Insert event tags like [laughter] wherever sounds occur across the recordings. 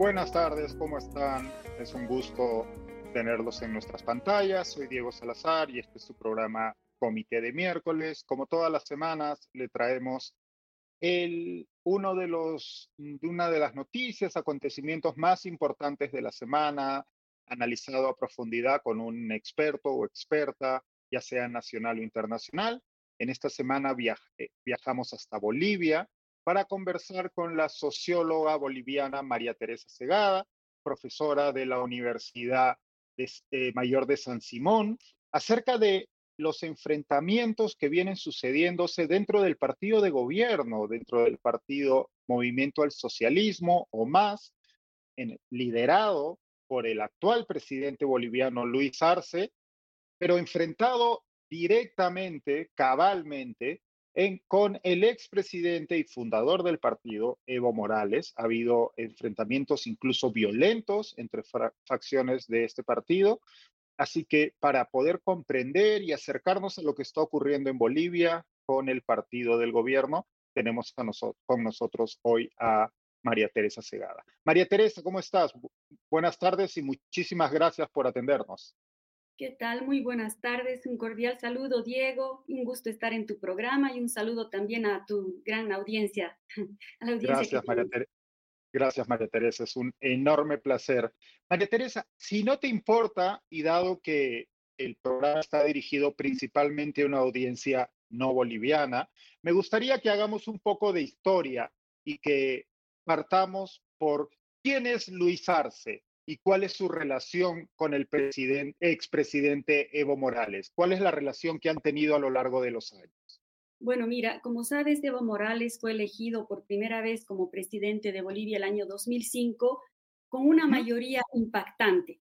Buenas tardes, ¿cómo están? Es un gusto tenerlos en nuestras pantallas. Soy Diego Salazar y este es su programa Comité de Miércoles. Como todas las semanas, le traemos el, uno de, los, una de las noticias, acontecimientos más importantes de la semana, analizado a profundidad con un experto o experta, ya sea nacional o internacional. En esta semana eh, viajamos hasta Bolivia para conversar con la socióloga boliviana María Teresa Segada, profesora de la Universidad eh, Mayor de San Simón, acerca de los enfrentamientos que vienen sucediéndose dentro del partido de gobierno, dentro del partido Movimiento al Socialismo o más, liderado por el actual presidente boliviano Luis Arce, pero enfrentado directamente, cabalmente, con el expresidente y fundador del partido, Evo Morales. Ha habido enfrentamientos incluso violentos entre facciones de este partido. Así que para poder comprender y acercarnos a lo que está ocurriendo en Bolivia con el partido del gobierno, tenemos con nosotros hoy a María Teresa Segada. María Teresa, ¿cómo estás? Buenas tardes y muchísimas gracias por atendernos. ¿Qué tal? Muy buenas tardes. Un cordial saludo, Diego. Un gusto estar en tu programa y un saludo también a tu gran audiencia. [laughs] Gracias, María Teresa. Gracias, María Teresa. Es un enorme placer. María Teresa, si no te importa, y dado que el programa está dirigido principalmente a una audiencia no boliviana, me gustaría que hagamos un poco de historia y que partamos por quién es Luis Arce, y cuál es su relación con el expresidente Evo Morales? ¿Cuál es la relación que han tenido a lo largo de los años? Bueno, mira, como sabes, Evo Morales fue elegido por primera vez como presidente de Bolivia el año 2005 con una mayoría impactante.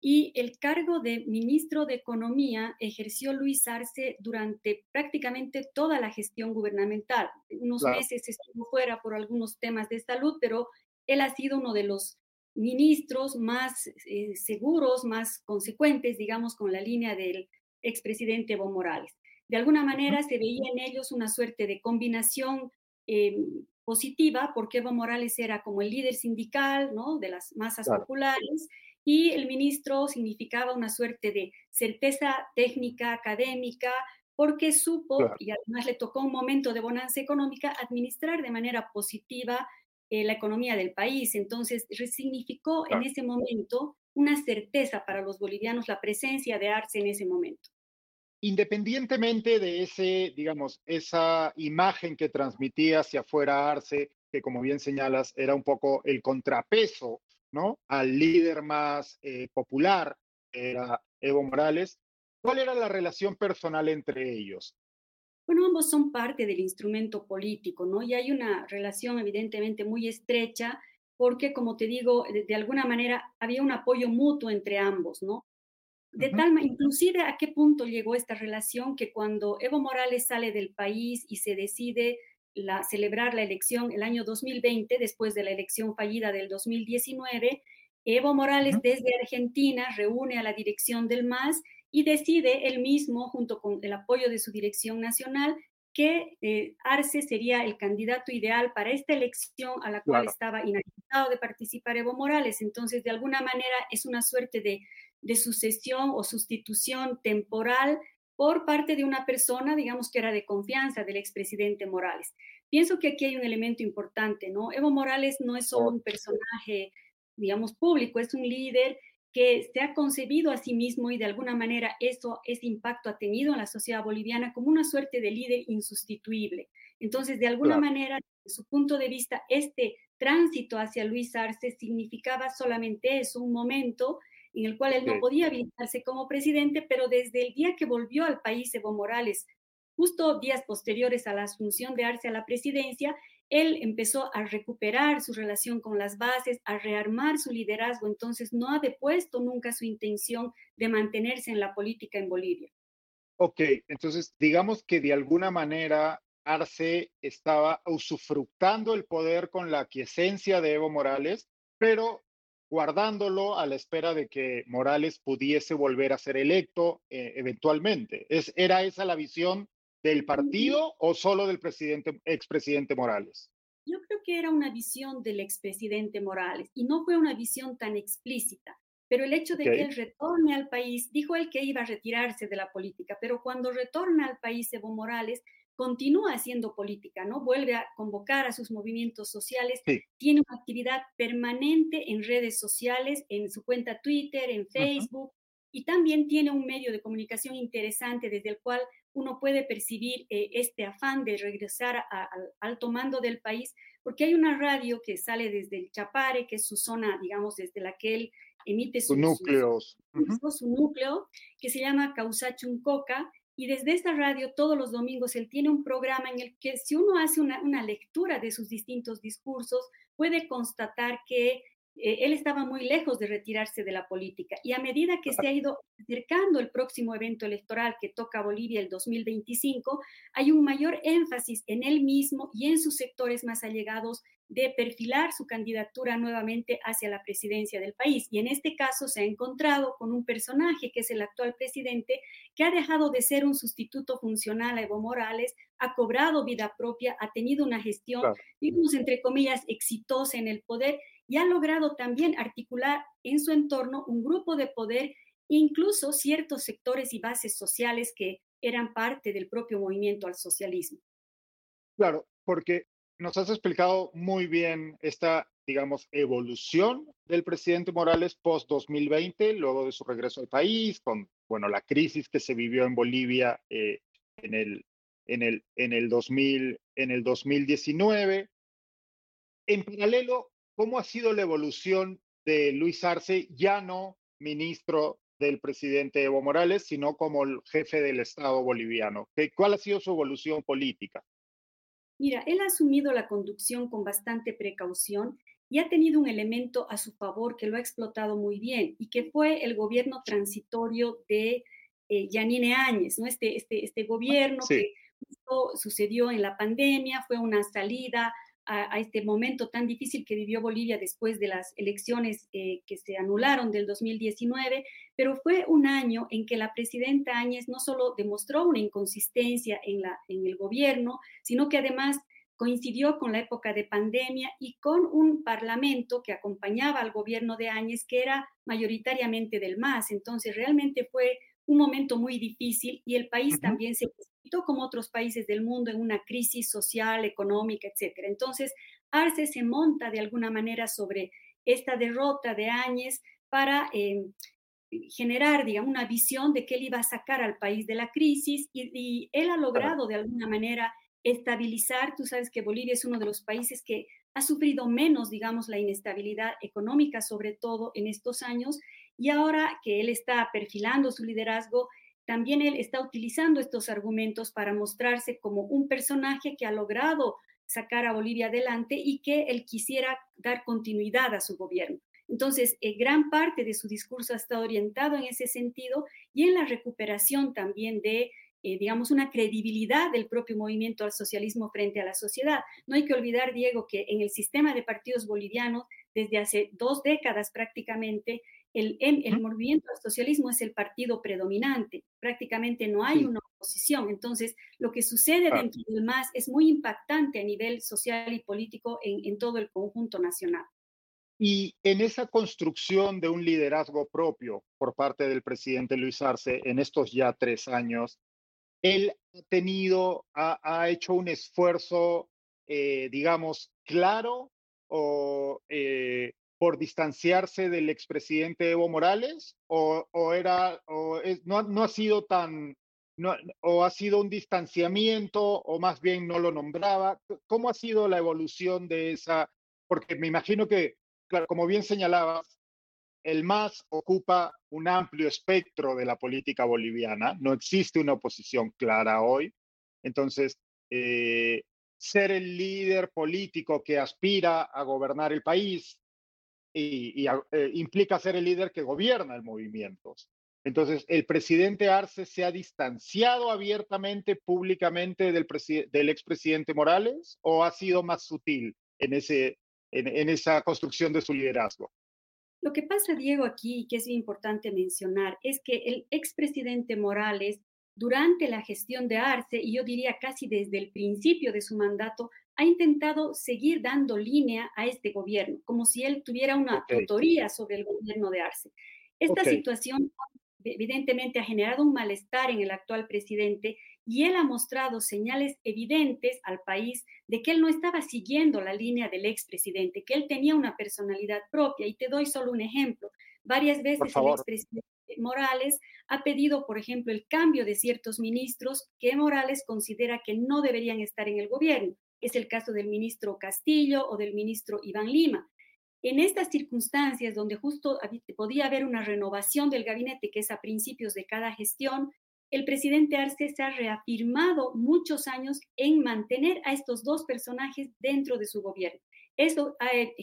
Y el cargo de ministro de Economía ejerció Luis Arce durante prácticamente toda la gestión gubernamental. Unos meses estuvo fuera por algunos temas de salud, pero él ha sido uno de los ministros más eh, seguros, más consecuentes, digamos, con la línea del expresidente Evo Morales. De alguna manera se veía en ellos una suerte de combinación eh, positiva, porque Evo Morales era como el líder sindical, ¿no? De las masas populares, y el ministro significaba una suerte de certeza técnica, académica, porque supo, y además le tocó un momento de bonanza económica, administrar de manera positiva eh, la economía del país. Entonces, resignificó en ese momento una certeza para los bolivianos la presencia de Arce en ese momento. Independientemente de ese, digamos, esa imagen que transmitía hacia afuera Arce, que como bien señalas, era un poco el contrapeso, ¿no? Al líder más eh, popular, era Evo Morales. ¿Cuál era la relación personal entre ellos? Bueno, ambos son parte del instrumento político, ¿no? Y hay una relación evidentemente muy estrecha porque, como te digo, de, alguna manera había un apoyo mutuo entre ambos, ¿no? De tal tal, inclusive a qué punto llegó esta relación que cuando Evo Morales sale del país y se decide la, celebrar la elección el año 2020, después de la elección fallida del 2019, Evo Morales desde Argentina reúne a la dirección del MAS y decide él mismo, junto con el apoyo de su dirección nacional, que eh, Arce sería el candidato ideal para esta elección a la cual estaba inhabilitado de participar Evo Morales. Entonces, de alguna manera, es una suerte de, de sucesión o sustitución temporal por parte de una persona, digamos que era de confianza del expresidente Morales. Pienso que aquí hay un elemento importante, ¿no? Evo Morales no es solo un personaje, digamos, público, es un líder que se ha concebido a sí mismo y de alguna manera eso, ese impacto ha tenido en la sociedad boliviana como una suerte de líder insustituible. Entonces, de alguna manera, desde su punto de vista, este tránsito hacia Luis Arce significaba solamente eso, un momento en el cual él no podía habilitarse como presidente, pero desde el día que volvió al país Evo Morales, justo días posteriores a la asunción de Arce a la presidencia, él empezó a recuperar su relación con las bases, a rearmar su liderazgo, entonces no ha depuesto nunca su intención de mantenerse en la política en Bolivia. Ok, entonces digamos que de alguna manera Arce estaba usufructando el poder con la quiesencia de Evo Morales, pero guardándolo a la espera de que Morales pudiese volver a ser electo eh, eventualmente. ¿Es, ¿Era esa la visión del partido o solo del presidente, expresidente Morales? Yo creo que era una visión del expresidente Morales y no fue una visión tan explícita. Pero el hecho de que él retorne al país, dijo él que iba a retirarse de la política, pero cuando retorna al país Evo Morales, continúa haciendo política, ¿no? Vuelve a convocar a sus movimientos sociales, tiene una actividad permanente en redes sociales, en su cuenta Twitter, en Facebook, y también tiene un medio de comunicación interesante desde el cual uno puede percibir eh, este afán de regresar al alto mando del país, porque hay una radio que sale desde el Chapare, que es su zona, digamos, desde la que él emite sus, núcleos. su núcleo, que se llama Causachuncoca, y desde esta radio todos los domingos él tiene un programa en el que si uno hace una, una lectura de sus distintos discursos, puede constatar que él estaba muy lejos de retirarse de la política y a medida que se ha ido acercando el próximo evento electoral que toca a Bolivia el 2025, hay un mayor énfasis en él mismo y en sus sectores más allegados de perfilar su candidatura nuevamente hacia la presidencia del país. Y en este caso se ha encontrado con un personaje que es el actual presidente, que ha dejado de ser un sustituto funcional a Evo Morales, ha cobrado vida propia, ha tenido una gestión, digamos, entre comillas, exitosa en el poder y ha logrado también articular en su entorno un grupo de poder, incluso ciertos sectores y bases sociales que eran parte del propio movimiento al socialismo. Claro, porque nos has explicado muy bien esta, digamos, evolución del presidente Morales post-2020, luego de su regreso al país, con, bueno, la crisis que se vivió en Bolivia eh, en, el, en, el, en, el 2000, en el 2019. En paralelo, ¿cómo ha sido la evolución de Luis Arce, ya no ministro del presidente Evo Morales, sino como el jefe del Estado boliviano? ¿Cuál ha sido su evolución política? Mira, él ha asumido la conducción con bastante precaución y ha tenido un elemento a su favor que lo ha explotado muy bien y que fue el gobierno transitorio de eh, Yanine Áñez, ¿no? Este, este, este gobierno que sucedió en la pandemia, fue una salida a, este momento tan difícil que vivió Bolivia después de las elecciones eh, que se anularon del 2019, pero fue un año en que la presidenta Áñez no solo demostró una inconsistencia en, la, en el gobierno, sino que además coincidió con la época de pandemia y con un parlamento que acompañaba al gobierno de Áñez, que era mayoritariamente del MAS. Entonces, realmente fue un momento muy difícil y el país también se como otros países del mundo en una crisis social, económica, etc. Entonces, Arce se monta de alguna manera sobre esta derrota de Áñez para eh, generar, digamos, una visión de que él iba a sacar al país de la crisis y, y él ha logrado de alguna manera estabilizar. Tú sabes que Bolivia es uno de los países que ha sufrido menos, digamos, la inestabilidad económica, sobre todo en estos años, y ahora que él está perfilando su liderazgo, también él está utilizando estos argumentos para mostrarse como un personaje que ha logrado sacar a Bolivia adelante y que él quisiera dar continuidad a su gobierno. Entonces, eh, gran parte de su discurso ha estado orientado en ese sentido y en la recuperación también de, eh, digamos, una credibilidad del propio movimiento al socialismo frente a la sociedad. No hay que olvidar, Diego, que en el sistema de partidos bolivianos, desde hace dos décadas prácticamente, el, el, movimiento al socialismo es el partido predominante, prácticamente no hay una oposición. Entonces, lo que sucede dentro del MAS es muy impactante a nivel social y político en, en, todo el conjunto nacional. Y en esa construcción de un liderazgo propio por parte del presidente Luis Arce en estos ya tres años, él ha tenido, ha, ha hecho un esfuerzo, eh, digamos, claro o eh, por distanciarse del expresidente Evo Morales o, era o no, no, ha sido tan no, o ha sido un distanciamiento o más bien no lo nombraba cómo ha sido la evolución de esa porque me imagino que claro como bien señalabas el MAS ocupa un amplio espectro de la política boliviana no existe una oposición clara hoy. Entonces eh, ser el líder político que aspira a gobernar el país y, eh, implica ser el líder que gobierna el movimiento. Entonces, ¿el presidente Arce se ha distanciado abiertamente, públicamente del, del expresidente Morales o ha sido más sutil en, esa construcción de su liderazgo? Lo que pasa, Diego, aquí, que es importante mencionar, es que el expresidente Morales, durante la gestión de Arce, y yo diría casi desde el principio de su mandato, ha intentado seguir dando línea a este gobierno, como si él tuviera una tutoría sobre el gobierno de Arce. Esta situación evidentemente ha generado un malestar en el actual presidente y él ha mostrado señales evidentes al país de que él no estaba siguiendo la línea del expresidente, que él tenía una personalidad propia. Y te doy solo un ejemplo. Varias veces el expresidente Morales ha pedido, por ejemplo, el cambio de ciertos ministros que Morales considera que no deberían estar en el gobierno. Es el caso del ministro Castillo o del ministro Iván Lima. En estas circunstancias, donde justo podía haber una renovación del gabinete, que es a principios de cada gestión, el presidente Arce se ha reafirmado muchos años en mantener a estos dos personajes dentro de su gobierno. Ha, eh,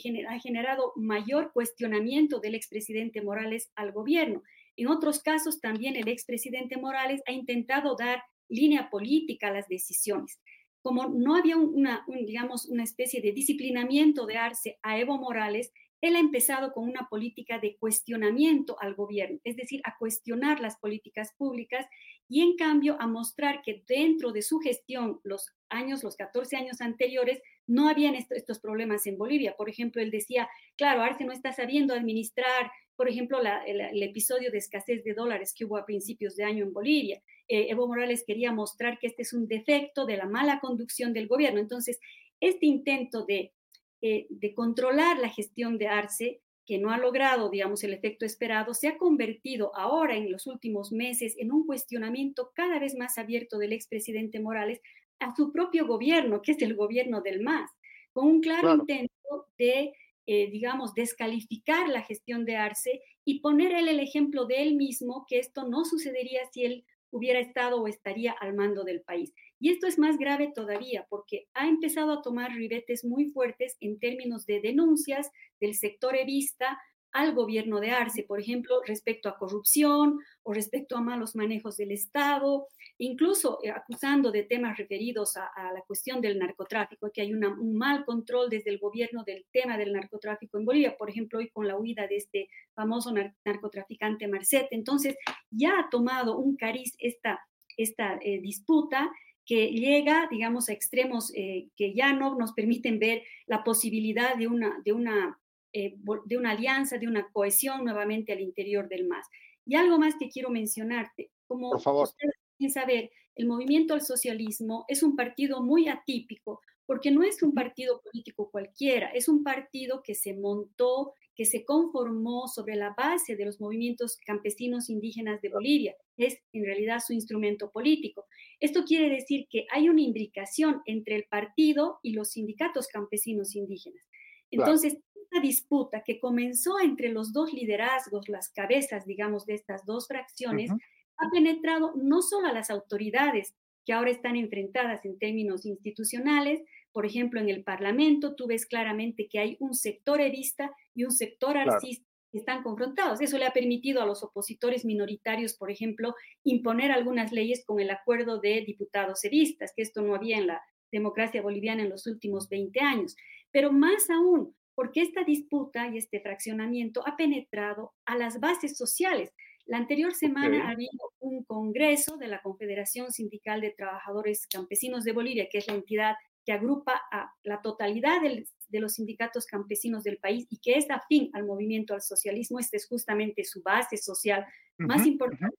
generado mayor cuestionamiento del expresidente Morales al gobierno. En otros casos, también el expresidente Morales ha intentado dar línea política a las decisiones como no había una, digamos, una especie de disciplinamiento de Arce a Evo Morales, él ha empezado con una política de cuestionamiento al gobierno, es decir, a cuestionar las políticas públicas y en cambio a mostrar que dentro de su gestión, los años, los 14 años anteriores, no habían estos problemas en Bolivia. Por ejemplo, él decía, claro, Arce no está sabiendo administrar, por ejemplo, el, episodio de escasez de dólares que hubo a principios de año en Bolivia. Eh, Evo Morales quería mostrar que este es un defecto de la mala conducción del gobierno. Entonces, este intento de, eh, de controlar la gestión de Arce, que no ha logrado, digamos, el efecto esperado, se ha convertido ahora en los últimos meses en un cuestionamiento cada vez más abierto del expresidente Morales a su propio gobierno, que es el gobierno del MAS, con un claro. intento de eh, digamos, descalificar la gestión de Arce y poner él el ejemplo de él mismo, que esto no sucedería si él hubiera estado o estaría al mando del país. Y esto es más grave todavía porque ha empezado a tomar ribetes muy fuertes en términos de denuncias del sector evista al gobierno de Arce, por ejemplo, respecto a corrupción o respecto a malos manejos del Estado, incluso eh, acusando de temas referidos a, la cuestión del narcotráfico, que hay un mal control desde el gobierno del tema del narcotráfico en Bolivia, por ejemplo, hoy con la huida de este famoso narcotraficante Marcet. Entonces, ya ha tomado un cariz esta, esta eh, disputa que llega, digamos, a extremos eh, que ya no nos permiten ver la posibilidad de una, de una eh, de una alianza, de una cohesión nuevamente al interior del MAS. Y algo más que quiero mencionarte, como Por favor. ustedes saber, el movimiento al socialismo es un partido muy atípico, porque no es un partido político cualquiera, es un partido que se montó, que se conformó sobre la base de los movimientos campesinos indígenas de Bolivia. Es en realidad su instrumento político. Esto quiere decir que hay una imbricación entre el partido y los sindicatos campesinos indígenas. Entonces, disputa que comenzó entre los dos liderazgos, las cabezas, digamos, de estas dos fracciones, ha penetrado no solo a las autoridades que ahora están enfrentadas en términos institucionales, por ejemplo, en el Parlamento tú ves claramente que hay un sector evista y un sector arcista que están confrontados. Eso le ha permitido a los opositores minoritarios, por ejemplo, imponer algunas leyes con el acuerdo de diputados evistas, que esto no había en la democracia boliviana en los últimos 20 años. Pero más aún, porque esta disputa y este fraccionamiento ha penetrado a las bases sociales. La anterior semana ha habido un congreso de la Confederación Sindical de Trabajadores Campesinos de Bolivia, que es la entidad que agrupa a la totalidad de los sindicatos campesinos del país y que es afín al movimiento al socialismo. Esta es justamente su base social más importante.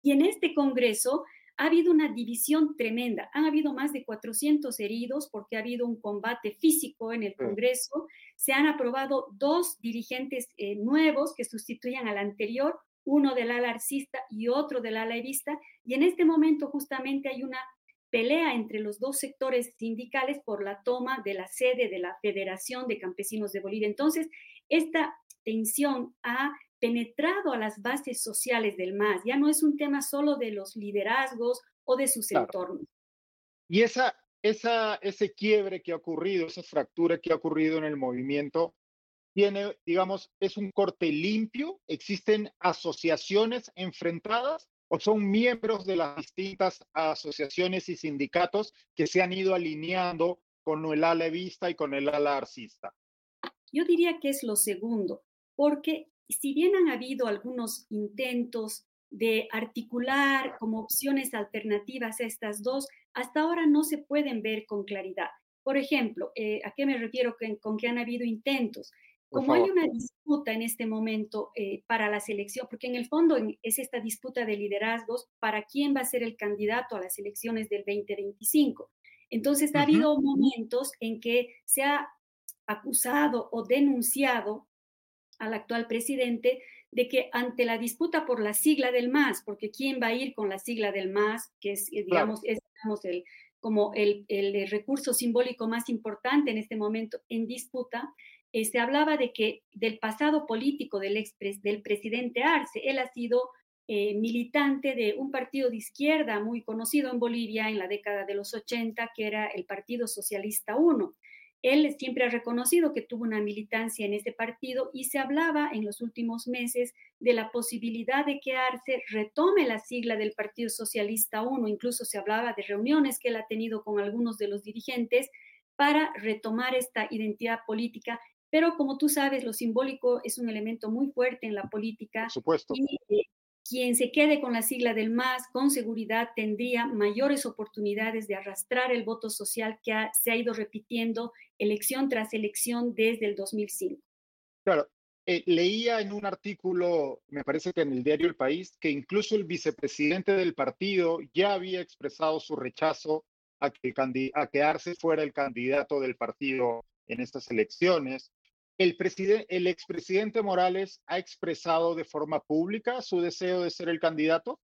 Y en este congreso ha habido una división tremenda. Han habido más de 400 heridos porque ha habido un combate físico en el Congreso. Se han aprobado dos dirigentes eh, nuevos que sustituyan al anterior, uno del ala arcista y otro del ala evista. Y en este momento justamente hay una pelea entre los dos sectores sindicales por la toma de la sede de la Federación de Campesinos de Bolivia. Entonces, esta tensión ha penetrado a las bases sociales del MAS. Ya no es un tema solo de los liderazgos o de sus entornos. Y esa, esa, ese quiebre que ha ocurrido, esa fractura que ha ocurrido en el movimiento, tiene, digamos, es un corte limpio, existen asociaciones enfrentadas o son miembros de las distintas asociaciones y sindicatos que se han ido alineando con el ala vista y con el ala arcista. Yo diría que es lo segundo, porque si bien han habido algunos intentos de articular como opciones alternativas a estas dos, hasta ahora no se pueden ver con claridad. Por ejemplo, eh, ¿a qué me refiero con que han habido intentos? Como hay una disputa en este momento eh, para la selección, porque en el fondo es esta disputa de liderazgos para quién va a ser el candidato a las elecciones del 2025. Entonces, ha habido momentos en que se ha acusado o denunciado al actual presidente de que ante la disputa por la sigla del MAS, porque quién va a ir con la sigla del MAS, que es, eh, digamos, es el, como el, el, recurso simbólico más importante en este momento en disputa, eh, se hablaba de que del pasado político del, ex, del presidente Arce, él ha sido eh, militante de un partido de izquierda muy conocido en Bolivia en la década de los 80, que era el Partido Socialista 1. Él siempre ha reconocido que tuvo una militancia en ese partido y se hablaba en los últimos meses de la posibilidad de que Arce retome la sigla del Partido Socialista 1. Incluso se hablaba de reuniones que él ha tenido con algunos de los dirigentes para retomar esta identidad política pero como tú sabes, lo simbólico es un elemento muy fuerte en la política. Por supuesto. Y eh, quien se quede con la sigla del MAS, con seguridad tendría mayores oportunidades de arrastrar el voto social que se ha ido repitiendo elección tras elección desde el 2005. Claro, eh, leía en un artículo, me parece que en el diario El País, que incluso el vicepresidente del partido ya había expresado su rechazo a que, a que Arce fuera el candidato del partido en estas elecciones. El, el expresidente Morales ha expresado de forma pública su deseo de ser el candidato.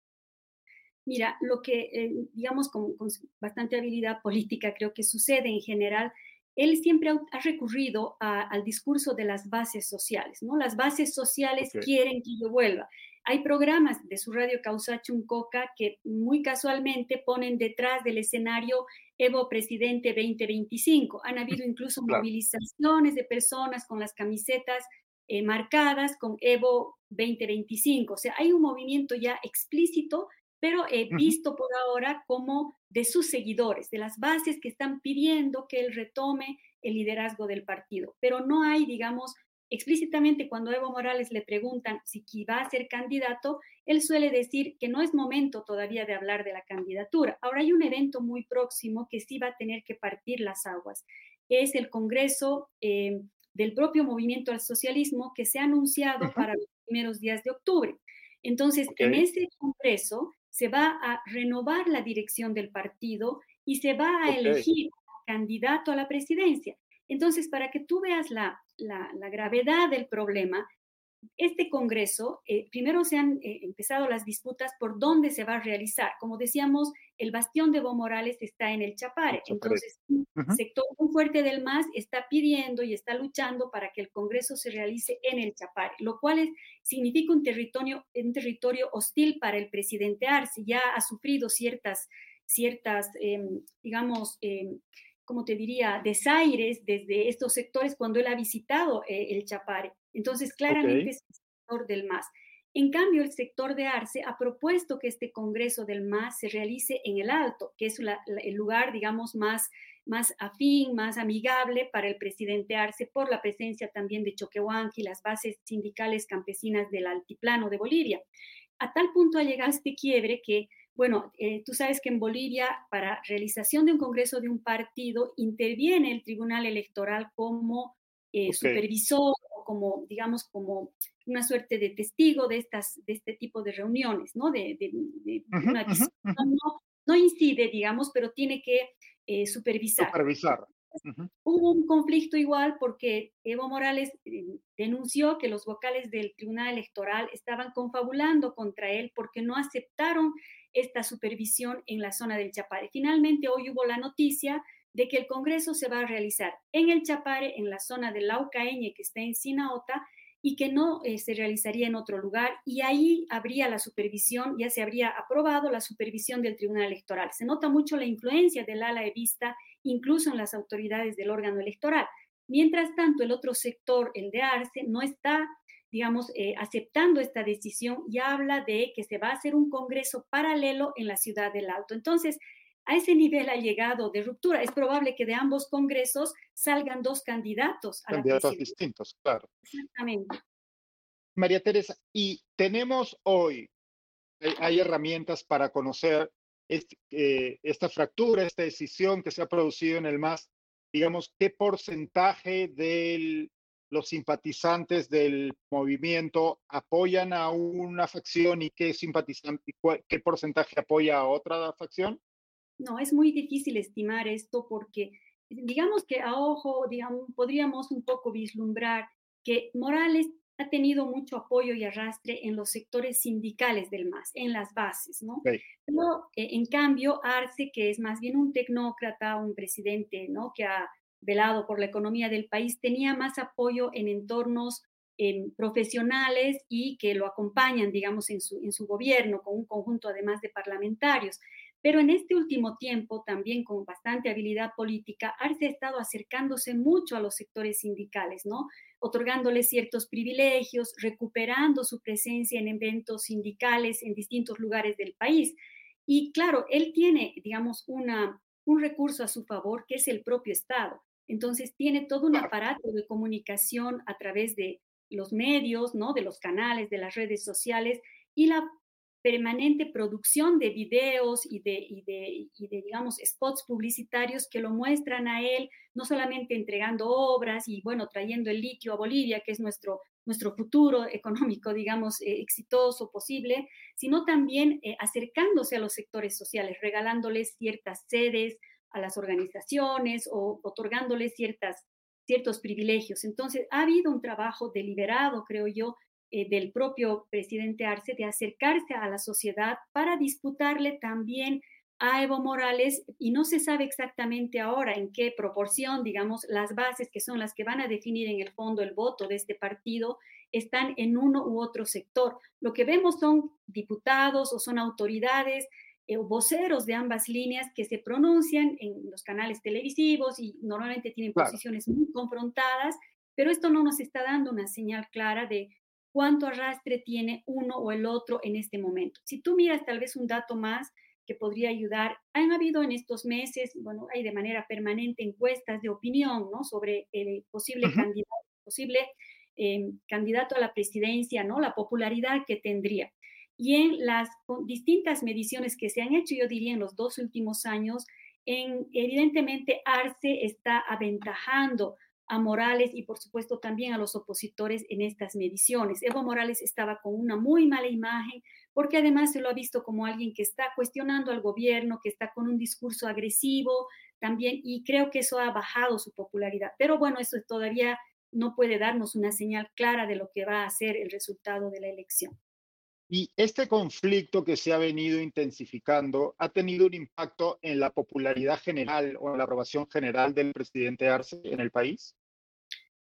Mira, lo que, eh, digamos, con, bastante habilidad política creo que sucede en general, él siempre ha, recurrido al discurso de las bases sociales, ¿no? Las bases sociales quieren que yo vuelva. Hay programas de su radio Causa Chuncoca que muy casualmente ponen detrás del escenario Evo Presidente 2025. Han habido incluso movilizaciones de personas con las camisetas eh, marcadas con Evo 2025. O sea, hay un movimiento ya explícito, pero he visto por ahora como de sus seguidores, de las bases que están pidiendo que él retome el liderazgo del partido. Pero no hay, digamos, Explícitamente, cuando Evo Morales le preguntan si va a ser candidato, él suele decir que no es momento todavía de hablar de la candidatura. Ahora hay un evento muy próximo que sí va a tener que partir las aguas. Es el Congreso eh, del propio movimiento al socialismo que se ha anunciado para los primeros días de octubre. Entonces, en ese Congreso se va a renovar la dirección del partido y se va a elegir candidato a la presidencia. Entonces, para que tú veas la, gravedad del problema, este Congreso, eh, primero se han eh, empezado las disputas por dónde se va a realizar. Como decíamos, el bastión de Evo Morales está en el Chapare. Entonces, un sector muy fuerte del MAS está pidiendo y está luchando para que el Congreso se realice en el Chapare, lo cual significa un territorio, un territorio hostil para el presidente Arce. Ya ha sufrido ciertas, ciertas em, digamos, em, como te diría, desaires desde estos sectores cuando él ha visitado eh, el Chapare. Entonces, claramente es el sector del MAS. En cambio, el sector de Arce ha propuesto que este Congreso del MAS se realice en el Alto, que es el lugar, digamos, más, más afín, más amigable para el presidente Arce por la presencia también de Choquehuanqui, las bases sindicales campesinas del altiplano de Bolivia. A tal punto ha llegado este quiebre que bueno, eh, tú sabes que en Bolivia, para realización de un congreso de un partido, interviene el Tribunal Electoral como eh, supervisor o como, digamos, como una suerte de testigo de, estas, de este tipo de reuniones, ¿no? De, una no, incide, digamos, pero tiene que eh, supervisar. Supervisar. Hubo un conflicto igual porque Evo Morales denunció que los vocales del Tribunal Electoral estaban confabulando contra él porque no aceptaron esta supervisión en la zona del Chapare. Finalmente, hoy hubo la noticia de que el Congreso se va a realizar en el Chapare, en la zona del Laucaeñe, que está en Sinaota, y que no eh, se realizaría en otro lugar, y ahí habría la supervisión, ya se habría aprobado la supervisión del Tribunal Electoral. Se nota mucho la influencia del ala vista, incluso en las autoridades del órgano electoral. Mientras tanto, el otro sector, el de Arce, no está digamos, eh, aceptando esta decisión, ya habla de que se va a hacer un congreso paralelo en la ciudad del Alto. Entonces, a ese nivel ha llegado de ruptura. Es probable que de ambos congresos salgan dos candidatos. A candidatos distintos, claro. Exactamente. María Teresa, y tenemos hoy, hay, herramientas para conocer eh, esta fractura, esta decisión que se ha producido en el MAS digamos, qué porcentaje de los simpatizantes del movimiento apoyan a una facción y qué simpatizante, qué porcentaje apoya a otra facción? No, es muy difícil estimar esto porque digamos que a ojo, digamos, podríamos un poco vislumbrar que Morales ha tenido mucho apoyo y arrastre en los sectores sindicales del MAS, en las bases, ¿no? Pero, eh, en cambio, Arce, que es más bien un tecnócrata, un presidente, ¿no? Que ha velado por la economía del país, tenía más apoyo en entornos profesionales y que lo acompañan, digamos, en su, gobierno, con un conjunto además de parlamentarios. Pero en este último tiempo, también con bastante habilidad política, Arce ha estado acercándose mucho a los sectores sindicales, ¿no? Otorgándoles ciertos privilegios, recuperando su presencia en eventos sindicales en distintos lugares del país. Y claro, él tiene, digamos, una, un recurso a su favor, que es el propio Estado. Entonces, tiene todo un aparato de comunicación a través de los medios, ¿no? De los canales, de las redes sociales y la permanente producción de videos y de, y de, y de, digamos, spots publicitarios que lo muestran a él, no solamente entregando obras y, bueno, trayendo el litio a Bolivia, que es nuestro, nuestro futuro económico, digamos, eh, exitoso, posible, sino también eh, acercándose a los sectores sociales, regalándoles ciertas sedes a las organizaciones o otorgándoles ciertas, ciertos privilegios. Entonces, ha habido un trabajo deliberado, creo yo, eh, del propio presidente Arce de acercarse a la sociedad para disputarle también a Evo Morales y no se sabe exactamente ahora en qué proporción, digamos, las bases que son las que van a definir en el fondo el voto de este partido están en uno u otro sector. Lo que vemos son diputados o son autoridades eh, voceros de ambas líneas que se pronuncian en los canales televisivos y normalmente tienen posiciones muy confrontadas, pero esto no nos está dando una señal clara de cuánto arrastre tiene uno o el otro en este momento. Si tú miras tal vez un dato más que podría ayudar, han habido en estos meses, bueno, hay de manera permanente encuestas de opinión, ¿no? Sobre el posible candidato, posible eh, candidato a la presidencia, ¿no? La popularidad que tendría. Y en las distintas mediciones que se han hecho, yo diría en los dos últimos años, en, evidentemente Arce está aventajando a Morales y por supuesto también a los opositores en estas mediciones. Evo Morales estaba con una muy mala imagen porque además se lo ha visto como alguien que está cuestionando al gobierno, que está con un discurso agresivo también y creo que eso ha bajado su popularidad. Pero bueno, eso todavía no puede darnos una señal clara de lo que va a ser el resultado de la elección. Y este conflicto que se ha venido intensificando ha tenido un impacto en la popularidad general o en la aprobación general del presidente Arce en el país.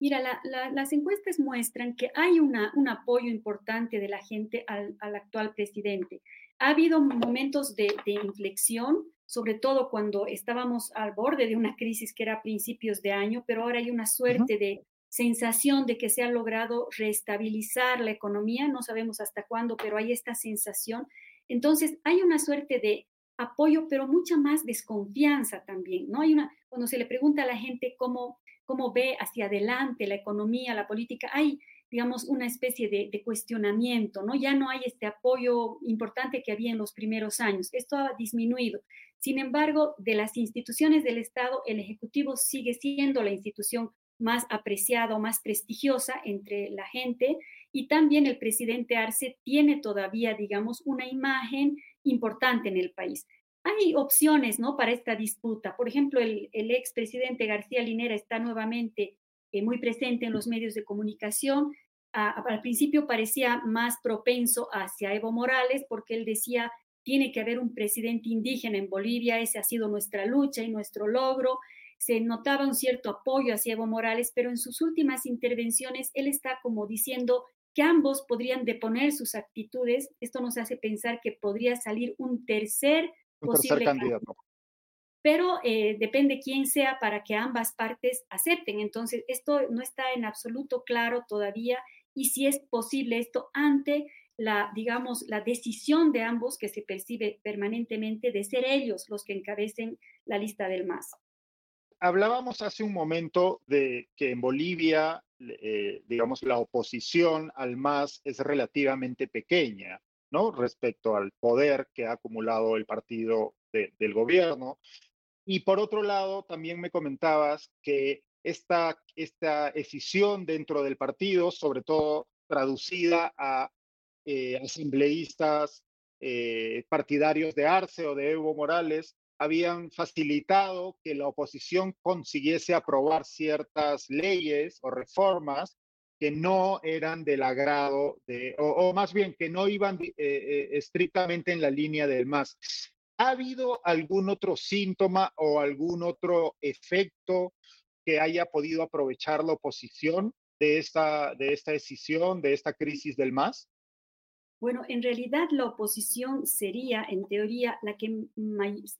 Mira, las encuestas muestran que hay una, un apoyo importante de la gente al, actual presidente. Ha habido momentos de, de, inflexión, sobre todo cuando estábamos al borde de una crisis que era a principios de año, pero ahora hay una suerte de, sensación de que se ha logrado reestabilizar la economía, no sabemos hasta cuándo, pero hay esta sensación. Entonces, hay una suerte de apoyo, pero mucha más desconfianza también, ¿no? Hay una, cuando se le pregunta a la gente cómo, cómo ve hacia adelante la economía, la política, hay, digamos, una especie de, de, cuestionamiento, ¿no? Ya no hay este apoyo importante que había en los primeros años. Esto ha disminuido. Sin embargo, de las instituciones del Estado, el Ejecutivo sigue siendo la institución más apreciada o más prestigiosa entre la gente y también el presidente Arce tiene todavía, digamos, una imagen importante en el país. Hay opciones, ¿no? Para esta disputa. Por ejemplo, el, el expresidente García Linera está nuevamente eh, muy presente en los medios de comunicación. al principio parecía más propenso hacia Evo Morales porque él decía, tiene que haber un presidente indígena en Bolivia, esa ha sido nuestra lucha y nuestro logro se notaba un cierto apoyo hacia Evo Morales, pero en sus últimas intervenciones él está como diciendo que ambos podrían deponer sus actitudes. Esto nos hace pensar que podría salir un tercer posible candidato. Pero eh, depende quién sea para que ambas partes acepten. Entonces, esto no está en absoluto claro todavía y si es posible esto ante la, digamos, la decisión de ambos que se percibe permanentemente de ser ellos los que encabecen la lista del MAS hablábamos hace un momento de que en Bolivia, eh, digamos, la oposición al MAS es relativamente pequeña, ¿no? Respecto al poder que ha acumulado el partido del gobierno. Y por otro lado, también me comentabas que esta, esta escisión dentro del partido, sobre todo traducida a eh, asambleístas eh, partidarios de Arce o de Evo Morales, habían facilitado que la oposición consiguiese aprobar ciertas leyes o reformas que no eran del agrado de, o, más bien que no iban eh, estrictamente en la línea del MAS. ¿Ha habido algún otro síntoma o algún otro efecto que haya podido aprovechar la oposición de esta, de esta decisión, de esta crisis del MAS? Bueno, en realidad la oposición sería, en teoría, la que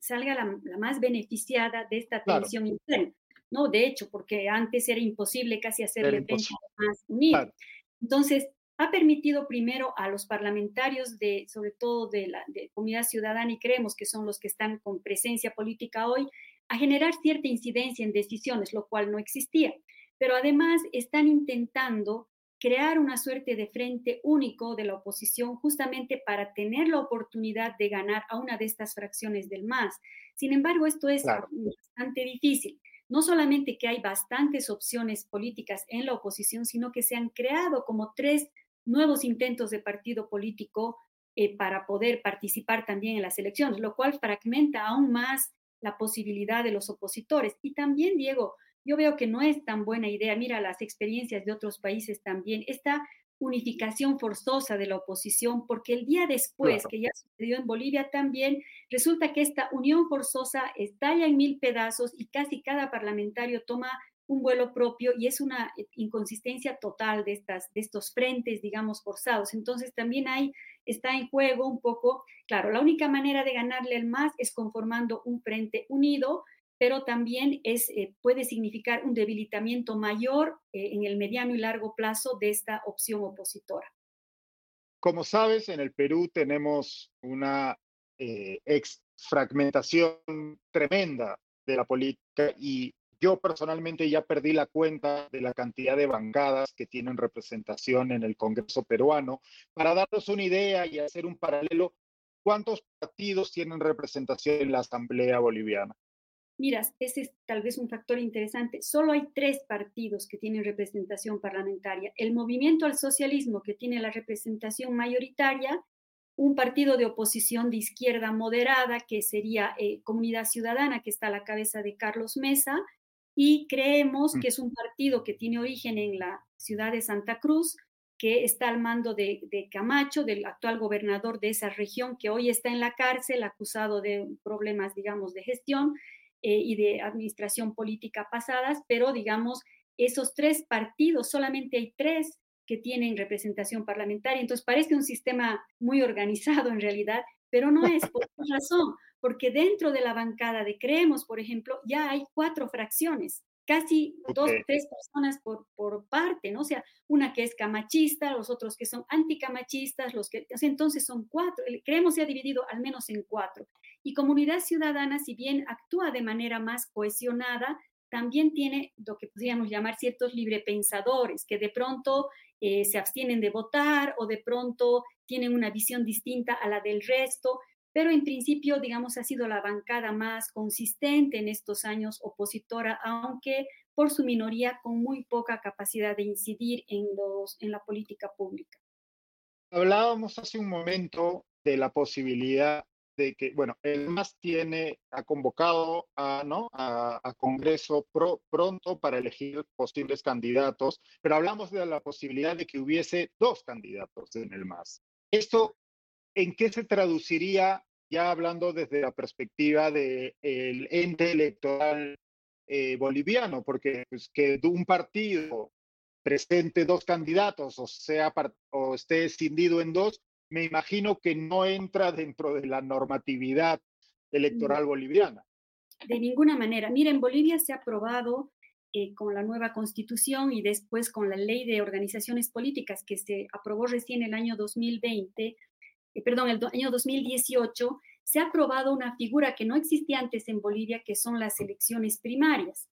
salga la, más beneficiada de esta tensión interna. No, de hecho, porque antes era imposible casi hacerle frente más unido. Entonces, ha permitido primero a los parlamentarios de, sobre todo de la de comunidad ciudadana, y creemos que son los que están con presencia política hoy, a generar cierta incidencia en decisiones, lo cual no existía. Pero además están intentando crear una suerte de frente único de la oposición justamente para tener la oportunidad de ganar a una de estas fracciones del MAS. Sin embargo, esto es bastante difícil. No solamente que hay bastantes opciones políticas en la oposición, sino que se han creado como tres nuevos intentos de partido político eh, para poder participar también en las elecciones, lo cual fragmenta aún más la posibilidad de los opositores. Y también, Diego, yo veo que no es tan buena idea, mira las experiencias de otros países también, esta unificación forzosa de la oposición, porque el día después, que ya sucedió en Bolivia también, resulta que esta unión forzosa estalla en mil pedazos y casi cada parlamentario toma un vuelo propio y es una inconsistencia total de, estas, de estos frentes, digamos, forzados. Entonces también hay, está en juego un poco, claro, la única manera de ganarle al MAS es conformando un frente unido, pero también es, eh, puede significar un debilitamiento mayor eh, en el mediano y largo plazo de esta opción opositora. Como sabes, en el Perú tenemos una eh, exfragmentación tremenda de la política y yo personalmente ya perdí la cuenta de la cantidad de bancadas que tienen representación en el Congreso peruano. Para darnos una idea y hacer un paralelo, ¿cuántos partidos tienen representación en la Asamblea Boliviana? Mira, ese es tal vez un factor interesante. Solo hay tres partidos que tienen representación parlamentaria. El movimiento al socialismo, que tiene la representación mayoritaria, un partido de oposición de izquierda moderada, que sería eh, Comunidad Ciudadana, que está a la cabeza de Carlos Mesa, y creemos mm. que es un partido que tiene origen en la ciudad de Santa Cruz, que está al mando de, de, Camacho, del actual gobernador de esa región, que hoy está en la cárcel acusado de problemas, digamos, de gestión eh, y de administración política pasadas, pero digamos, esos tres partidos, solamente hay tres que tienen representación parlamentaria, entonces parece un sistema muy organizado en realidad, pero no es por [laughs] razón, porque dentro de la bancada de Creemos, por ejemplo, ya hay cuatro fracciones, casi dos, tres personas por, por parte, ¿no? O sea, una que es camachista, los otros que son anticamachistas, los que, entonces son cuatro, Creemos se ha dividido al menos en cuatro. Y comunidad ciudadana, si bien actúa de manera más cohesionada, también tiene lo que podríamos llamar ciertos librepensadores, que de pronto eh, se abstienen de votar o de pronto tienen una visión distinta a la del resto, pero en principio, digamos, ha sido la bancada más consistente en estos años opositora, aunque por su minoría con muy poca capacidad de incidir en, los, en la política pública. Hablábamos hace un momento de la posibilidad de que, bueno, el MAS tiene, ha convocado a, ¿no? a, Congreso pronto para elegir posibles candidatos, pero hablamos de la posibilidad de que hubiese dos candidatos en el MAS. ¿Esto en qué se traduciría, ya hablando desde la perspectiva del ente electoral eh, boliviano? Porque pues, que un partido presente dos candidatos o, sea, o esté escindido en dos, me imagino que no entra dentro de la normatividad electoral boliviana. De ninguna manera. Mira, en Bolivia se ha aprobado eh, con la nueva constitución y después con la ley de organizaciones políticas que se aprobó recién el año 2020, eh, perdón, el año 2018, se ha aprobado una figura que no existía antes en Bolivia, que son las elecciones primarias.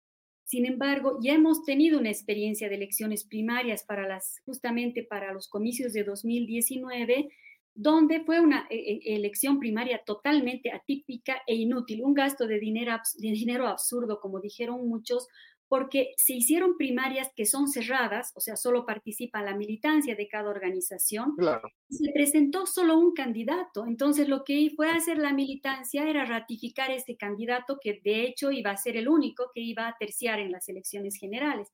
Sin embargo, ya hemos tenido una experiencia de elecciones primarias para las, justamente para los comicios de 2019 donde fue una e, e, elección primaria totalmente atípica e inútil, un gasto de dinero, de dinero absurdo, como dijeron muchos, porque se hicieron primarias que son cerradas, o sea, solo participa la militancia de cada organización. Claro. Se presentó solo un candidato, entonces lo que fue a hacer la militancia era ratificar ese candidato que de hecho iba a ser el único que iba a terciar en las elecciones generales.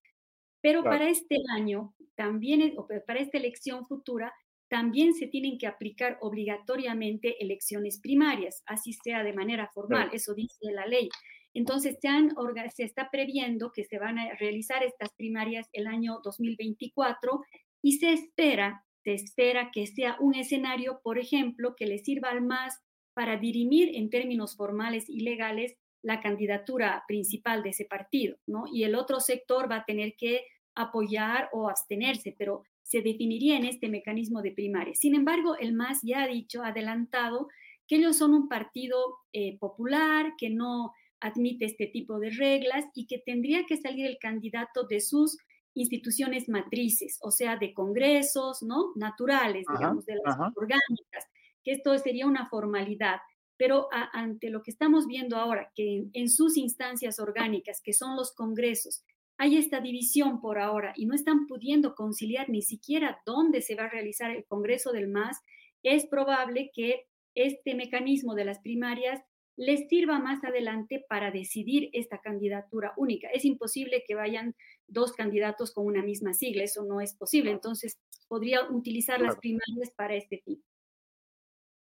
Pero para este año, también, o para esta elección futura, también se tienen que aplicar obligatoriamente elecciones primarias, así sea de manera formal, eso dice la ley. Entonces, se, han, se está previendo que se van a realizar estas primarias el año 2024 y se espera, se espera que sea un escenario, por ejemplo, que le sirva al MAS para dirimir en términos formales y legales la candidatura principal de ese partido, ¿no? Y el otro sector va a tener que apoyar o abstenerse, pero se definiría en este mecanismo de primaria. Sin embargo, el MAS ya ha dicho, adelantado, que ellos son un partido eh, popular, que no admite este tipo de reglas y que tendría que salir el candidato de sus instituciones matrices, o sea, de congresos, ¿no? Naturales, digamos, de las orgánicas, que esto sería una formalidad. Pero ante lo que estamos viendo ahora, que en, sus instancias orgánicas, que son los congresos, hay esta división por ahora y no están pudiendo conciliar ni siquiera dónde se va a realizar el Congreso del MAS, es probable que este mecanismo de las primarias les sirva más adelante para decidir esta candidatura única. Es imposible que vayan dos candidatos con una misma sigla, eso no es posible. Entonces, podría utilizar las primarias para este fin.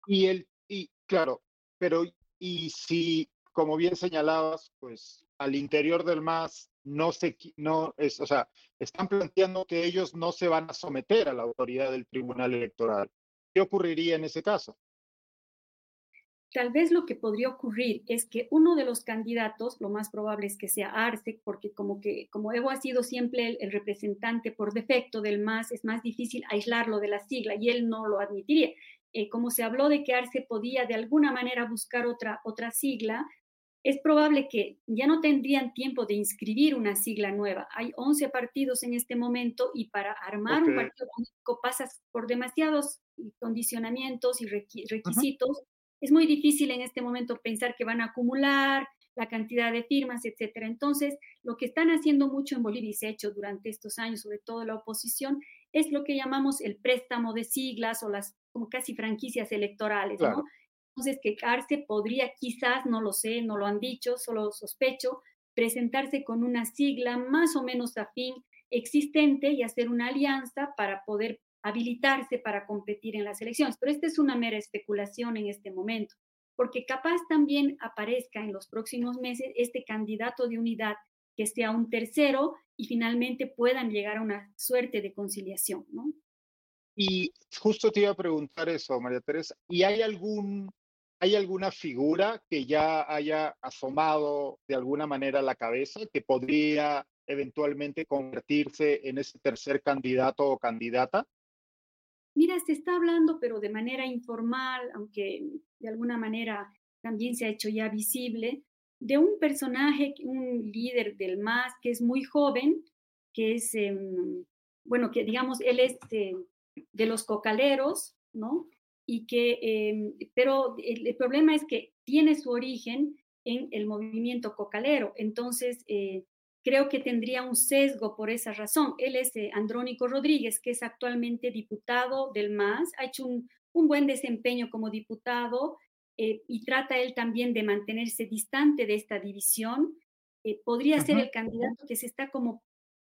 Y el, y claro, pero y si, como bien señalabas, pues al interior del MAS no se, no es, o sea, están planteando que ellos no se van a someter a la autoridad del Tribunal Electoral. ¿Qué ocurriría en ese caso? Tal vez lo que podría ocurrir es que uno de los candidatos, lo más probable es que sea Arce, porque como que como Evo ha sido siempre el, representante por defecto del MAS, es más difícil aislarlo de la sigla y él no lo admitiría. Eh, como se habló de que Arce podía de alguna manera buscar otra, otra sigla, es probable que ya no tendrían tiempo de inscribir una sigla nueva. Hay 11 partidos en este momento y para armar un partido político pasas por demasiados condicionamientos y requisitos es muy difícil en este momento pensar que van a acumular la cantidad de firmas, etcétera. Entonces, lo que están haciendo mucho en Bolivia y se ha hecho durante estos años, sobre todo la oposición, es lo que llamamos el préstamo de siglas o las como casi franquicias electorales, ¿no? Entonces, que Arce podría quizás, no lo sé, no lo han dicho, solo sospecho, presentarse con una sigla más o menos afín existente y hacer una alianza para poder habilitarse para competir en las elecciones. Pero esta es una mera especulación en este momento, porque capaz también aparezca en los próximos meses este candidato de unidad que sea un tercero y finalmente puedan llegar a una suerte de conciliación, ¿no? Y justo te iba a preguntar eso, María Teresa, ¿y hay algún ¿Hay alguna figura que ya haya asomado de alguna manera la cabeza que podría eventualmente convertirse en ese tercer candidato o candidata? Mira, se está hablando, pero de manera informal, aunque de alguna manera también se ha hecho ya visible, de un personaje, un líder del MAS que es muy joven, que es, em, bueno, que digamos, él es de los cocaleros, ¿no? Y que, em, pero el, problema es que tiene su origen en el movimiento cocalero. Entonces, eh, creo que tendría un sesgo por esa razón. Él es eh, Andrónico Rodríguez, que es actualmente diputado del MAS, ha hecho un, buen desempeño como diputado eh, y trata él también de mantenerse distante de esta división. Eh, podría ser el candidato que se está como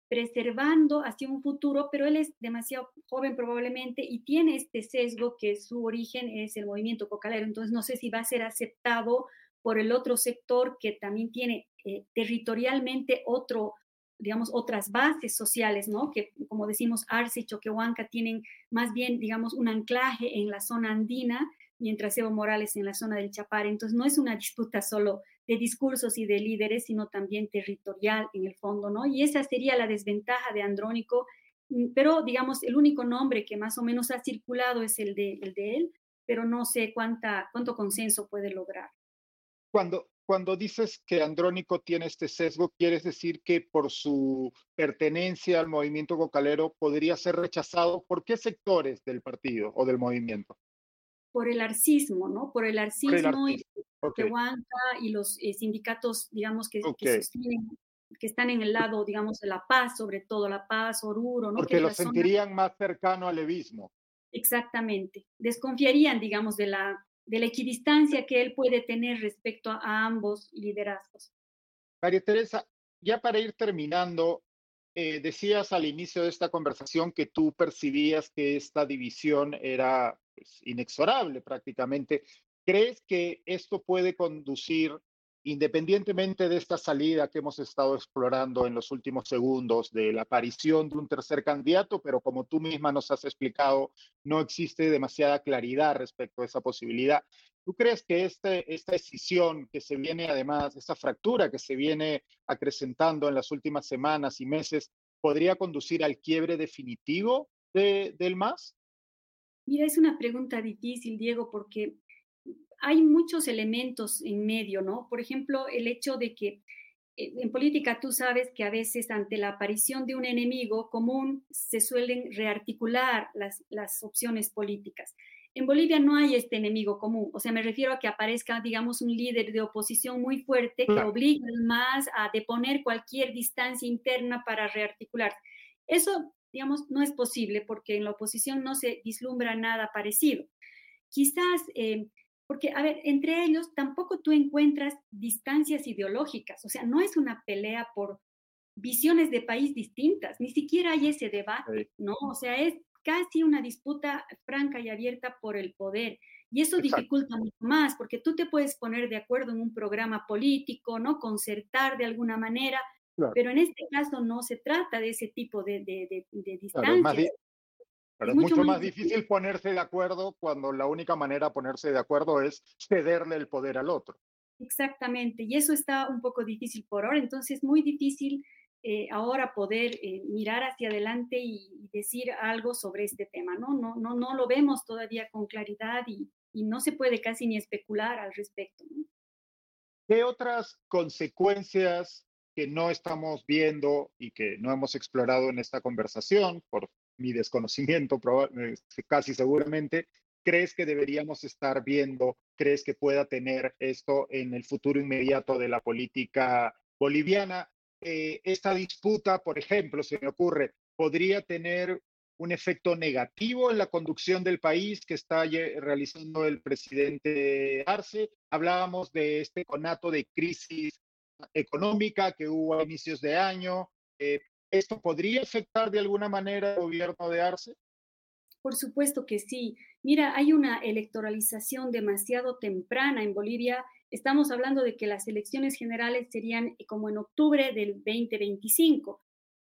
preservando hacia un futuro, pero él es demasiado joven probablemente y tiene este sesgo que su origen es el movimiento cocalero. Entonces no sé si va a ser aceptado por el otro sector que también tiene eh, territorialmente otro, digamos, otras bases sociales, ¿no? Que, como decimos, Arce y Choquehuanca tienen más bien, digamos, un anclaje en la zona andina, mientras Evo Morales en la zona del Chapar. Entonces, no es una [laughs] disputa solo de discursos y de líderes, sino también territorial en el fondo, ¿no? Y esa sería la desventaja de Andrónico, mm, pero, digamos, el único nombre que más o menos ha circulado es el de, el de él, pero no sé cuánta, cuánto consenso puede lograr. Cuando, cuando dices que Andrónico tiene este sesgo, ¿quieres decir que por su pertenencia al movimiento cocalero podría ser rechazado por qué sectores del partido o del movimiento? por el arcismo, ¿no? Por el arcismo y okay. y los eh, sindicatos, digamos, que, que, que están en el lado, digamos, de la paz, sobre todo la paz, Oruro, ¿no? Porque lo sentirían más cercano al levismo. Exactamente. Desconfiarían, digamos, de la, de la equidistancia que él puede tener respecto a, ambos liderazgos. María Teresa, ya para ir terminando, eh, decías al inicio de esta conversación que tú percibías que esta división era pues, inexorable prácticamente. ¿Crees que esto puede conducir independientemente de esta salida que hemos estado explorando en los últimos segundos, de la aparición de un tercer candidato, pero como tú misma nos has explicado, no existe demasiada claridad respecto a esa posibilidad. ¿Tú crees que este, esta decisión que se viene además, esta fractura que se viene acrecentando en las últimas semanas y meses, podría conducir al quiebre definitivo de, del MAS? Mira, es una pregunta difícil, Diego, porque hay muchos elementos en medio, ¿no? Por ejemplo, el hecho de que eh, en política tú sabes que a veces ante la aparición de un enemigo común se suelen rearticular las, las opciones políticas. En Bolivia no hay este enemigo común, o sea, me refiero a que aparezca, digamos, un líder de oposición muy fuerte que obligue más a deponer cualquier distancia interna para rearticular. Eso, digamos, no es posible porque en la oposición no se vislumbra nada parecido. Quizás eh, porque, a ver, entre ellos tampoco tú encuentras distancias ideológicas, o sea, no es una pelea por visiones de país distintas, ni siquiera hay ese debate, ¿no? O sea, es casi una disputa franca y abierta por el poder. Y eso dificulta mucho más, porque tú te puedes poner de acuerdo en un programa político, ¿no? Concertar de alguna manera, pero en este caso no se trata de ese tipo de, de, de, distancias. Pero es, mucho, más difícil ponerse de acuerdo cuando la única manera de ponerse de acuerdo es cederle el poder al otro. Exactamente, y eso está un poco difícil por ahora, entonces es muy difícil eh, ahora poder eh, mirar hacia adelante y, decir algo sobre este tema, ¿no? No, no, no lo vemos todavía con claridad y, y no se puede casi ni especular al respecto. ¿no? ¿Qué otras consecuencias que no estamos viendo y que no hemos explorado en esta conversación por mi desconocimiento, eh, casi seguramente, crees que deberíamos estar viendo, crees que pueda tener esto en el futuro inmediato de la política boliviana? Eh, esta disputa, por ejemplo, se me ocurre, podría tener un efecto negativo en la conducción del país que está realizando el presidente Arce. Hablábamos de este conato de crisis económica que hubo a inicios de año. Eh, ¿Esto podría afectar de alguna manera al gobierno de Arce? Por supuesto que sí. Mira, hay una electoralización demasiado temprana en Bolivia. Estamos hablando de que las elecciones generales serían eh, como en octubre del 2025.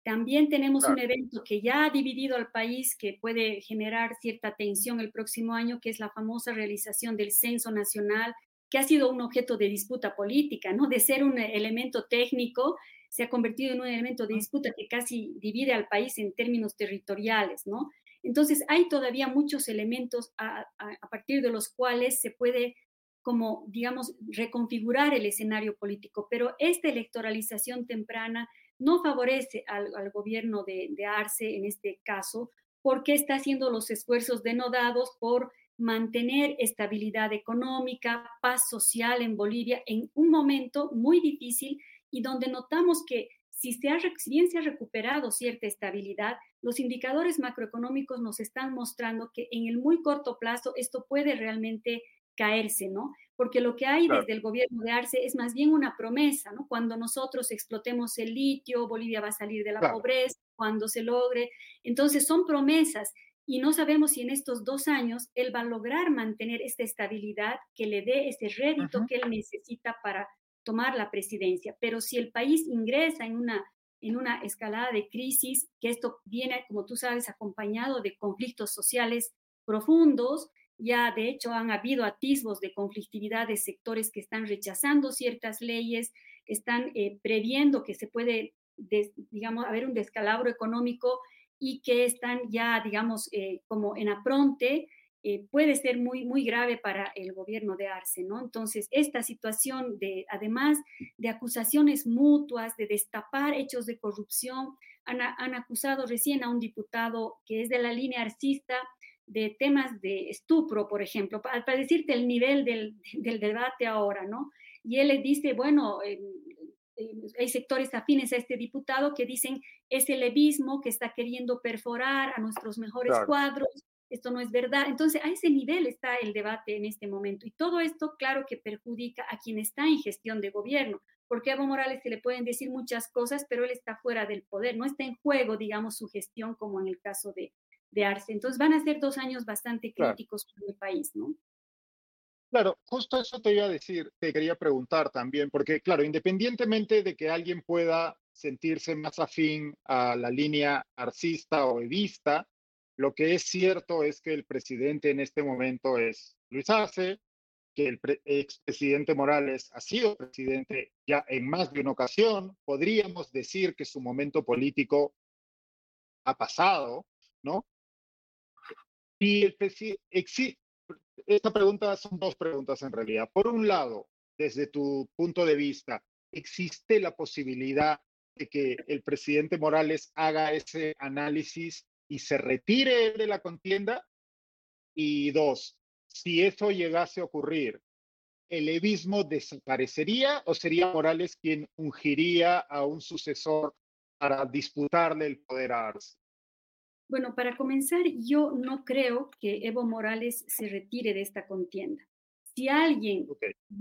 También tenemos un evento que ya ha dividido al país, que puede generar cierta tensión el próximo año, que es la famosa realización del Censo Nacional, que ha sido un objeto de disputa política, ¿no? De ser un elemento técnico, se ha convertido en un elemento de disputa que casi divide al país en términos territoriales, ¿no? Entonces, hay todavía muchos elementos a, partir de los cuales se puede, como, digamos, reconfigurar el escenario político, pero esta electoralización temprana no favorece al, gobierno de, de, Arce en este caso, porque está haciendo los esfuerzos denodados por mantener estabilidad económica, paz social en Bolivia en un momento muy difícil y donde notamos que si, se ha, bien se ha recuperado cierta estabilidad, los indicadores macroeconómicos nos están mostrando que en el muy corto plazo esto puede realmente caerse, ¿no? Porque lo que hay desde el gobierno de Arce es más bien una promesa, ¿no? Cuando nosotros explotemos el litio, Bolivia va a salir de la pobreza, cuando se logre. Entonces son promesas y no sabemos si en estos dos años él va a lograr mantener esta estabilidad que le dé ese rédito que él necesita para tomar la presidencia. Pero si el país ingresa en una, en una escalada de crisis, que esto viene, como tú sabes, acompañado de conflictos sociales profundos, ya de hecho han habido atisbos de conflictividad de sectores que están rechazando ciertas leyes, están eh, previendo que se puede, digamos, haber un descalabro económico y que están ya, digamos, eh, como en apronte eh, puede ser muy, muy grave para el gobierno de Arce, ¿no? Entonces, esta situación de, además de acusaciones mutuas, de destapar hechos de corrupción, han, han acusado recién a un diputado que es de la línea arcista de temas de estupro, por ejemplo, para, decirte el nivel del, [laughs] del, debate ahora, ¿no? Y él le dice, bueno, hay sectores afines a este diputado que dicen es el levismo que está queriendo perforar a nuestros mejores cuadros, esto no es verdad. Entonces, a ese nivel está el debate en este momento. Y todo esto, claro que perjudica a quien está en gestión de gobierno, porque a Evo Morales se le pueden decir muchas cosas, pero él está fuera del poder, no está en juego, digamos, su gestión como en el caso de, de Arce. Entonces, van a ser dos años bastante críticos para el país, ¿no? Claro, justo eso te iba a decir, te quería preguntar también, porque claro, independientemente de que alguien pueda sentirse más afín a la línea arcista o evista, lo que es cierto es que el presidente en este momento es Luis Arce, que el expresidente Morales ha sido presidente ya en más de una ocasión. Podríamos decir que su momento político ha pasado, ¿no? Y el esta pregunta son dos preguntas en realidad. Por un lado, desde tu punto de vista, ¿existe la posibilidad de que el presidente Morales haga ese análisis y se retire de la contienda? Y dos, si eso llegase a ocurrir, ¿el evismo desaparecería o sería Morales quien ungiría a un sucesor para disputarle el poder a Arce? Bueno, para comenzar, yo no creo que Evo Morales se retire de esta contienda. Si alguien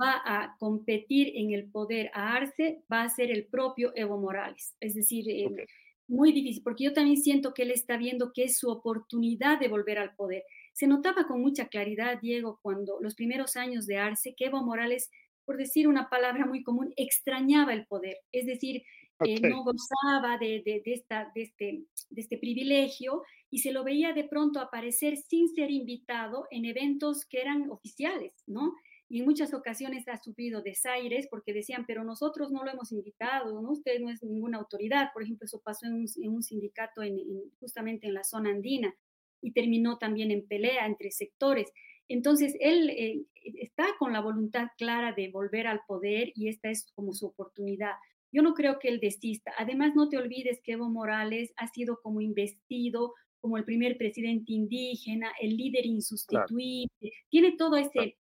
va a competir en el poder a Arce, va a ser el propio Evo Morales. Es decir, eh, muy difícil, porque yo también siento que él está viendo que es su oportunidad de volver al poder. Se notaba con mucha claridad, Diego, cuando los primeros años de Arce, que Evo Morales, por decir una palabra muy común, extrañaba el poder. Es decir, no gozaba de, de, esta, de, este, de este privilegio y se lo veía de pronto aparecer sin ser invitado en eventos que eran oficiales, ¿no? Y en muchas ocasiones ha sufrido desaires porque decían, pero nosotros no lo hemos invitado, ¿no? Usted no es ninguna autoridad. Por ejemplo, eso pasó en un, sindicato en, justamente en la zona andina y terminó también en pelea entre sectores. Entonces, él eh, está con la voluntad clara de volver al poder y esta es como su oportunidad. Yo no creo que él desista. Además, no te olvides que Evo Morales ha sido como investido como el primer presidente indígena, el líder insustituible, tiene todo ese,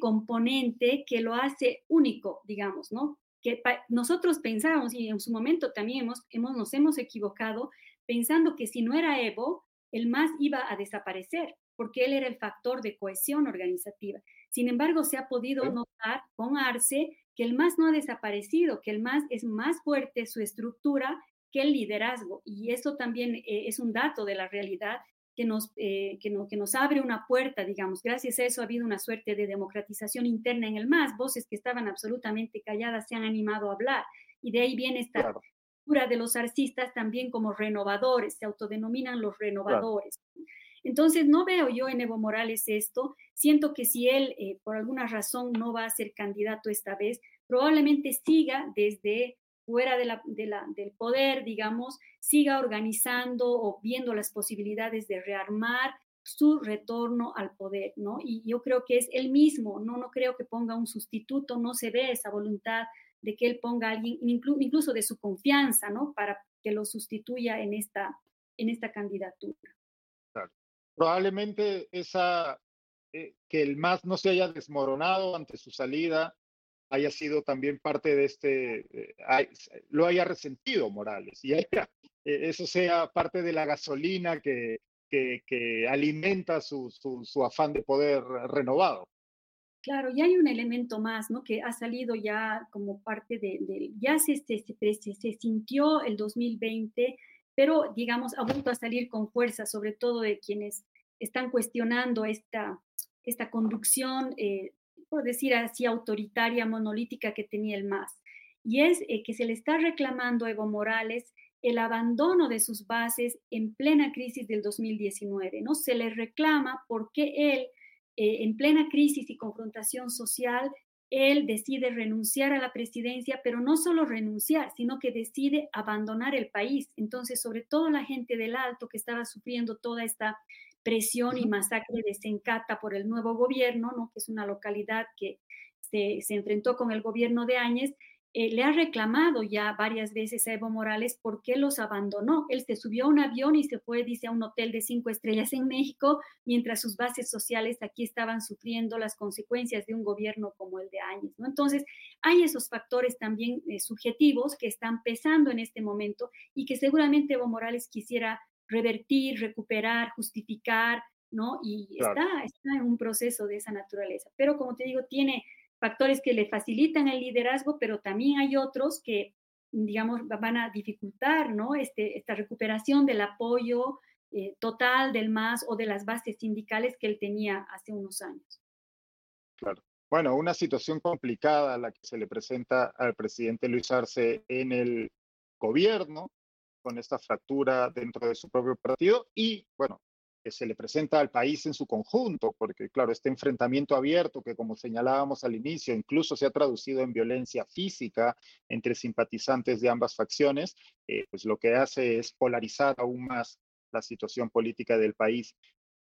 componente que lo hace único, digamos, ¿no? Que nosotros pensábamos, y en su momento también hemos, hemos, nos hemos equivocado, pensando que si no era Evo, el MAS iba a desaparecer, porque él era el factor de cohesión organizativa. Sin embargo, se ha podido notar con Arce que el MAS no ha desaparecido, que el MAS es más fuerte su estructura que el liderazgo. Y eso también eh, es un dato de la realidad que nos, eh, que, no, que nos abre una puerta, digamos. Gracias a eso ha habido una suerte de democratización interna en el MAS. Voces que estaban absolutamente calladas se han animado a hablar. Y de ahí viene esta figura de los artistas también como renovadores, se autodenominan los renovadores. Entonces, no veo yo en Evo Morales esto. Siento que si él, eh, por alguna razón, no va a ser candidato esta vez, probablemente siga desde fuera de la, del poder, digamos, siga organizando o viendo las posibilidades de rearmar su retorno al poder, ¿no? Y yo creo que es él mismo, no, no creo que ponga un sustituto, no se ve esa voluntad de que él ponga a alguien, incluso de su confianza, ¿no? Para que lo sustituya en esta, en esta candidatura probablemente esa, eh, que el MAS no se haya desmoronado ante su salida haya sido también parte de este, eh, lo haya resentido Morales y haya, eh, eso sea parte de la gasolina que, que, alimenta su, su, afán de poder renovado. Claro, y hay un elemento más, ¿no? Que ha salido ya como parte de, de ya se, se, se, se sintió el 2020 pero digamos, ha vuelto a salir con fuerza, sobre todo de quienes están cuestionando esta, esta conducción, eh, por decir así, autoritaria, monolítica que tenía el MAS. Y es eh, que se le está reclamando a Evo Morales el abandono de sus bases en plena crisis del 2019, ¿no? Se le reclama porque él, eh, en plena crisis y confrontación social, él decide renunciar a la presidencia, pero no solo renunciar, sino que decide abandonar el país. Entonces, sobre todo la gente del Alto que estaba sufriendo toda esta presión y masacre de Sencata por el nuevo gobierno, ¿no? que es una localidad que se, enfrentó con el gobierno de Áñez, eh, le ha reclamado ya varias veces a Evo Morales por qué los abandonó. Él se subió a un avión y se fue, dice, a un hotel de cinco estrellas en México, mientras sus bases sociales aquí estaban sufriendo las consecuencias de un gobierno como el de Áñez. ¿no? Entonces, hay esos factores también eh, subjetivos que están pesando en este momento y que seguramente Evo Morales quisiera revertir, recuperar, justificar, ¿no? Y está, está en un proceso de esa naturaleza. Pero como te digo, tiene factores que le facilitan el liderazgo, pero también hay otros que, digamos, van a dificultar, ¿no? Este, esta recuperación del apoyo eh, total del MAS o de las bases sindicales que él tenía hace unos años. Claro. Bueno, una situación complicada la que se le presenta al presidente Luis Arce en el gobierno, con esta fractura dentro de su propio partido y, bueno, que se le presenta al país en su conjunto, porque claro, este enfrentamiento abierto que como señalábamos al inicio, incluso se ha traducido en violencia física entre simpatizantes de ambas facciones, eh, pues lo que hace es polarizar aún más la situación política del país.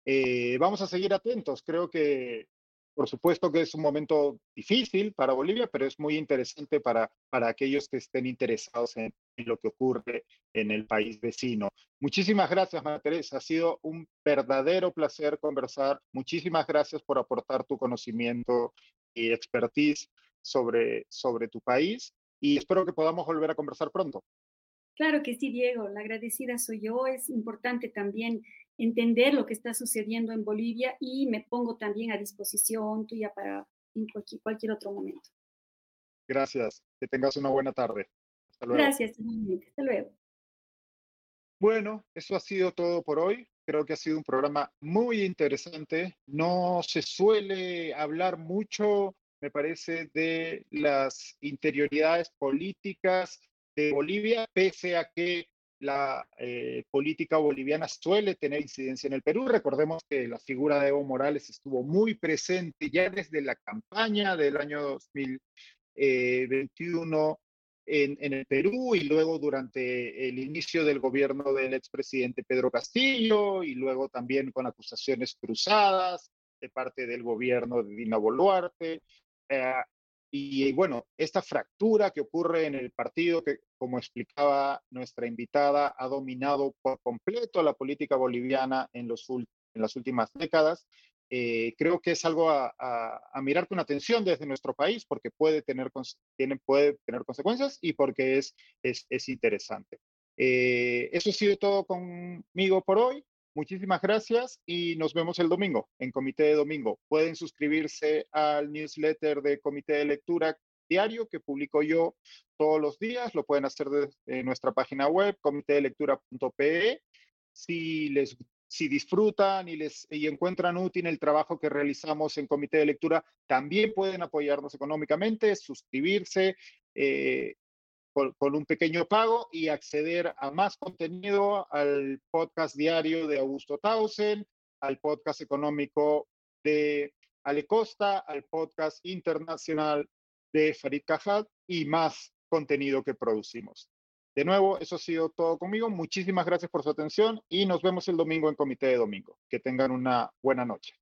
Eh, vamos a seguir atentos, creo que por supuesto que es un momento difícil para Bolivia, pero es muy interesante para, para aquellos que estén interesados en, lo que ocurre en el país vecino. Muchísimas gracias, María Teresa. Ha sido un verdadero placer conversar. Muchísimas gracias por aportar tu conocimiento y expertise sobre, sobre tu país y espero que podamos volver a conversar pronto. Claro que sí, Diego. La agradecida soy yo. Es importante también entender lo que está sucediendo en Bolivia y me pongo también a disposición tuya para en cualquier, otro momento. Gracias. Que tengas una buena tarde. Hasta luego. Gracias, Hasta luego. Bueno, eso ha sido todo por hoy. Creo que ha sido un programa muy interesante. No se suele hablar mucho, me parece, de las interioridades políticas de Bolivia, pese a que la eh, política boliviana suele tener incidencia en el Perú. Recordemos que la figura de Evo Morales estuvo muy presente ya desde la campaña del año 2021 en, en, el Perú y luego durante el inicio del gobierno del expresidente Pedro Castillo y luego también con acusaciones cruzadas de parte del gobierno de Dina Boluarte. Eh, y bueno, esta fractura que ocurre en el partido, que como explicaba nuestra invitada, ha dominado por completo la política boliviana en, los, en las últimas décadas, eh, creo que es algo a, mirar con atención desde nuestro país porque puede tener, tiene, puede tener consecuencias y porque es, es, es interesante. Eh, eso ha sido todo conmigo por hoy. Muchísimas gracias y nos vemos el domingo en Comité de Domingo. Pueden suscribirse al newsletter de Comité de Lectura diario que publico yo todos los días. Lo pueden hacer desde nuestra página web, comitedelectura.pe. Si les si disfrutan y, les, y encuentran útil el trabajo que realizamos en Comité de Lectura, también pueden apoyarnos económicamente, suscribirse, eh, con, un pequeño pago y acceder a más contenido al podcast diario de Augusto Tausen, al podcast económico de Ale Costa, al podcast internacional de Farid Cajat y más contenido que producimos. De nuevo, eso ha sido todo conmigo. Muchísimas gracias por su atención y nos vemos el domingo en Comité de Domingo. Que tengan una buena noche.